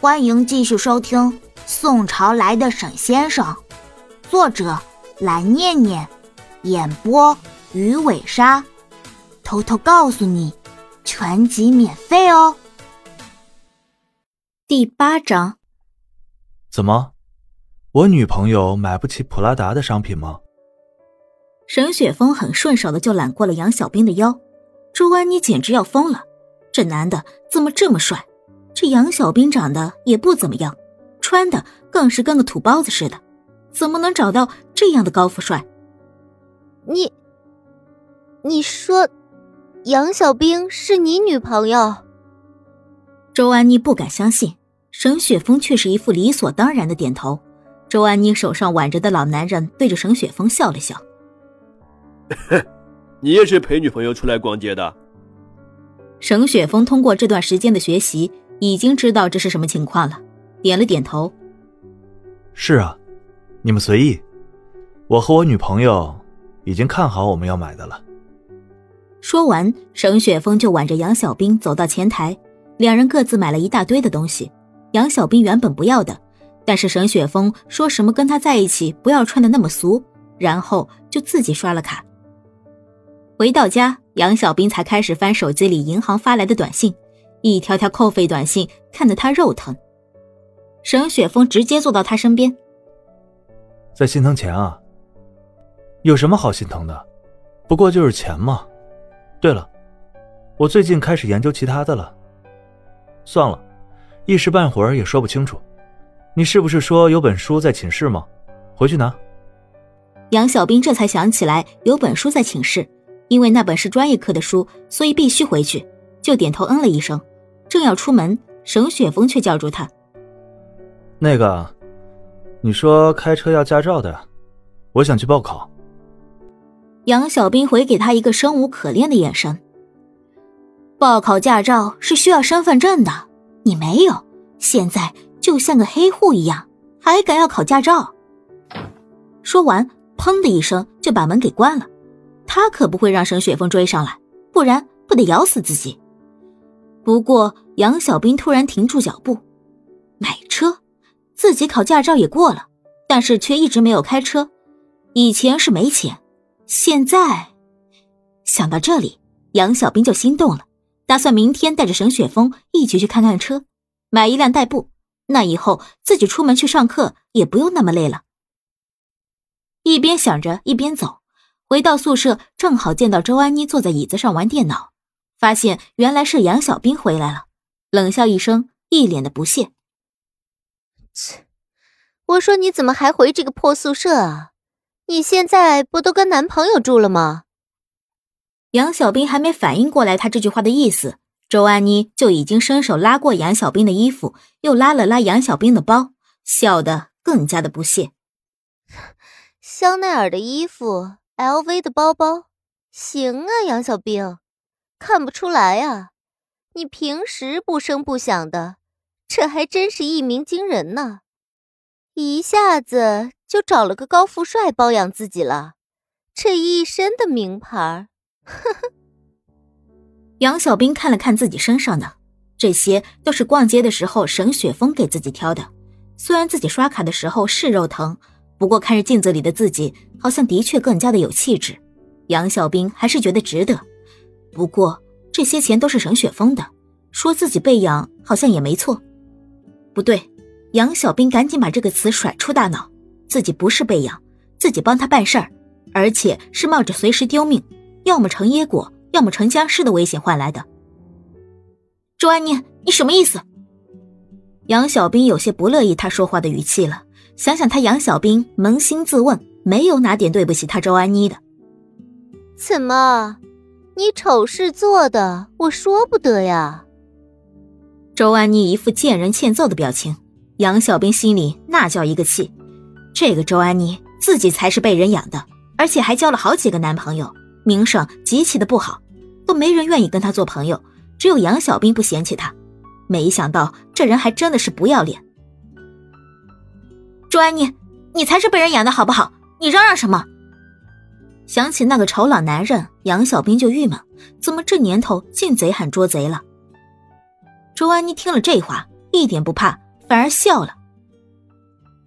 欢迎继续收听《宋朝来的沈先生》，作者蓝念念，演播鱼尾鲨。偷偷告诉你，全集免费哦。第八章，怎么，我女朋友买不起普拉达的商品吗？沈雪峰很顺手的就揽过了杨小兵的腰，周安妮简直要疯了，这男的怎么这么帅？这杨小兵长得也不怎么样，穿的更是跟个土包子似的，怎么能找到这样的高富帅？你，你说，杨小兵是你女朋友？周安妮不敢相信，沈雪峰却是一副理所当然的点头。周安妮手上挽着的老男人对着沈雪峰笑了笑：“ 你也是陪女朋友出来逛街的？”沈雪峰通过这段时间的学习。已经知道这是什么情况了，点了点头。是啊，你们随意。我和我女朋友已经看好我们要买的了。说完，沈雪峰就挽着杨小兵走到前台，两人各自买了一大堆的东西。杨小兵原本不要的，但是沈雪峰说什么跟他在一起不要穿的那么俗，然后就自己刷了卡。回到家，杨小兵才开始翻手机里银行发来的短信。一条条扣费短信看得他肉疼。沈雪峰直接坐到他身边，在心疼钱啊？有什么好心疼的？不过就是钱嘛。对了，我最近开始研究其他的了。算了，一时半会儿也说不清楚。你是不是说有本书在寝室吗？回去拿。杨小兵这才想起来有本书在寝室，因为那本是专业课的书，所以必须回去。就点头嗯了一声，正要出门，沈雪峰却叫住他：“那个，你说开车要驾照的，我想去报考。”杨小兵回给他一个生无可恋的眼神。报考驾照是需要身份证的，你没有，现在就像个黑户一样，还敢要考驾照？说完，砰的一声就把门给关了。他可不会让沈雪峰追上来，不然不得咬死自己。不过，杨小兵突然停住脚步，买车，自己考驾照也过了，但是却一直没有开车。以前是没钱，现在想到这里，杨小兵就心动了，打算明天带着沈雪峰一起去看看车，买一辆代步，那以后自己出门去上课也不用那么累了。一边想着，一边走，回到宿舍，正好见到周安妮坐在椅子上玩电脑。发现原来是杨小兵回来了，冷笑一声，一脸的不屑。切，我说你怎么还回这个破宿舍啊？你现在不都跟男朋友住了吗？杨小兵还没反应过来他这句话的意思，周安妮就已经伸手拉过杨小兵的衣服，又拉了拉杨小兵的包，笑得更加的不屑。香奈儿的衣服，LV 的包包，行啊，杨小兵。看不出来啊，你平时不声不响的，这还真是一鸣惊人呢！一下子就找了个高富帅包养自己了，这一身的名牌。呵呵。杨小兵看了看自己身上的，这些都是逛街的时候沈雪峰给自己挑的。虽然自己刷卡的时候是肉疼，不过看着镜子里的自己，好像的确更加的有气质。杨小兵还是觉得值得。不过这些钱都是沈雪峰的，说自己被养好像也没错。不对，杨小兵赶紧把这个词甩出大脑，自己不是被养，自己帮他办事儿，而且是冒着随时丢命，要么成椰果，要么成僵尸的危险换来的。周安妮，你什么意思？杨小兵有些不乐意他说话的语气了。想想他杨小兵扪心自问，没有哪点对不起他周安妮的。怎么？你丑事做的，我说不得呀。周安妮一副见人欠揍的表情，杨小兵心里那叫一个气。这个周安妮自己才是被人养的，而且还交了好几个男朋友，名声极其的不好，都没人愿意跟他做朋友。只有杨小兵不嫌弃他，没想到这人还真的是不要脸。周安妮，你才是被人养的好不好？你嚷嚷什么？想起那个丑老男人，杨小兵就郁闷，怎么这年头进贼喊捉贼了？周安妮听了这话，一点不怕，反而笑了。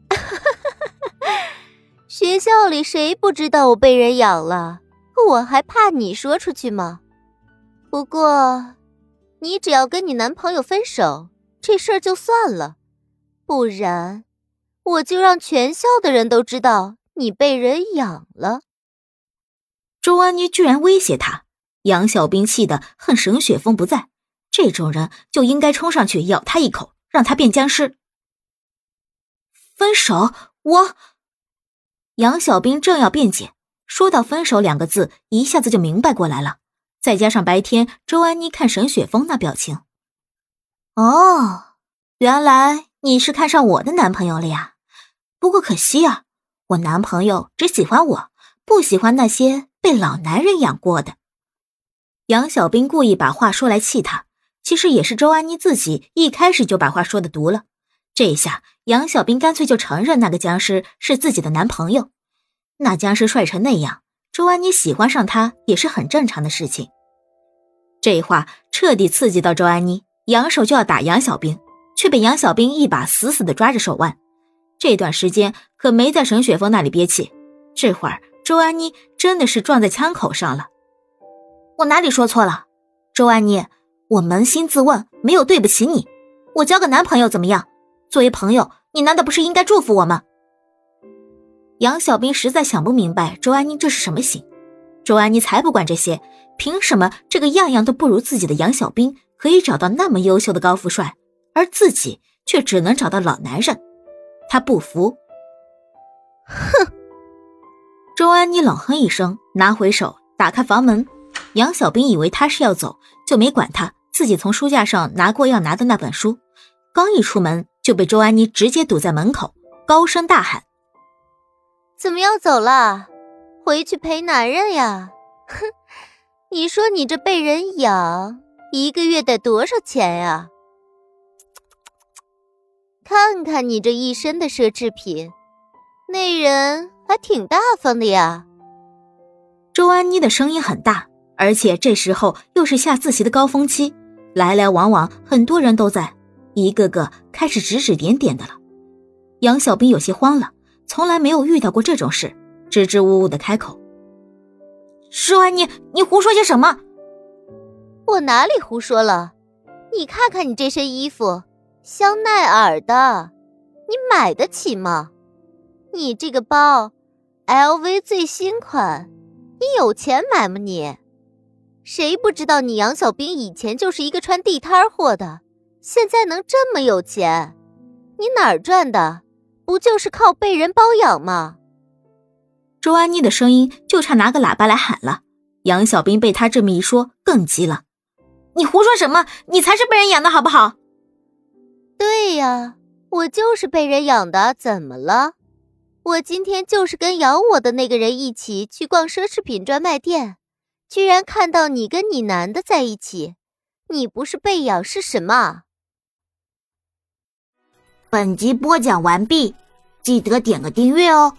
学校里谁不知道我被人养了？我还怕你说出去吗？不过，你只要跟你男朋友分手，这事儿就算了。不然，我就让全校的人都知道你被人养了。周安妮居然威胁他，杨小兵气得恨沈雪峰不在。这种人就应该冲上去咬他一口，让他变僵尸。分手，我。杨小兵正要辩解，说到“分手”两个字，一下子就明白过来了。再加上白天周安妮看沈雪峰那表情，哦，原来你是看上我的男朋友了呀。不过可惜啊，我男朋友只喜欢我，不喜欢那些被老男人养过的。杨小兵故意把话说来气他。其实也是周安妮自己一开始就把话说的毒了，这一下杨小兵干脆就承认那个僵尸是自己的男朋友。那僵尸帅成那样，周安妮喜欢上他也是很正常的事情。这话彻底刺激到周安妮，扬手就要打杨小兵，却被杨小兵一把死死的抓着手腕。这段时间可没在沈雪峰那里憋气，这会儿周安妮真的是撞在枪口上了。我哪里说错了，周安妮？我扪心自问，没有对不起你。我交个男朋友怎么样？作为朋友，你难道不是应该祝福我吗？杨小兵实在想不明白周安妮这是什么心。周安妮才不管这些，凭什么这个样样都不如自己的杨小兵可以找到那么优秀的高富帅，而自己却只能找到老男人？他不服。哼！周安妮冷哼一声，拿回手，打开房门。杨小兵以为他是要走，就没管他。自己从书架上拿过要拿的那本书，刚一出门就被周安妮直接堵在门口，高声大喊：“怎么要走了？回去陪男人呀！哼，你说你这被人养，一个月得多少钱呀？看看你这一身的奢侈品，那人还挺大方的呀。”周安妮的声音很大，而且这时候又是下自习的高峰期。来来往往，很多人都在，一个个开始指指点点的了。杨小兵有些慌了，从来没有遇到过这种事，支支吾吾的开口：“周安妮，你胡说些什么？我哪里胡说了？你看看你这身衣服，香奈儿的，你买得起吗？你这个包，LV 最新款，你有钱买吗？你？”谁不知道你杨小兵以前就是一个穿地摊货的，现在能这么有钱，你哪儿赚的？不就是靠被人包养吗？周安妮的声音就差拿个喇叭来喊了。杨小兵被他这么一说，更急了：“你胡说什么？你才是被人养的，好不好？”“对呀，我就是被人养的，怎么了？我今天就是跟咬我的那个人一起去逛奢侈品专卖店。”居然看到你跟你男的在一起，你不是被咬是什么？本集播讲完毕，记得点个订阅哦。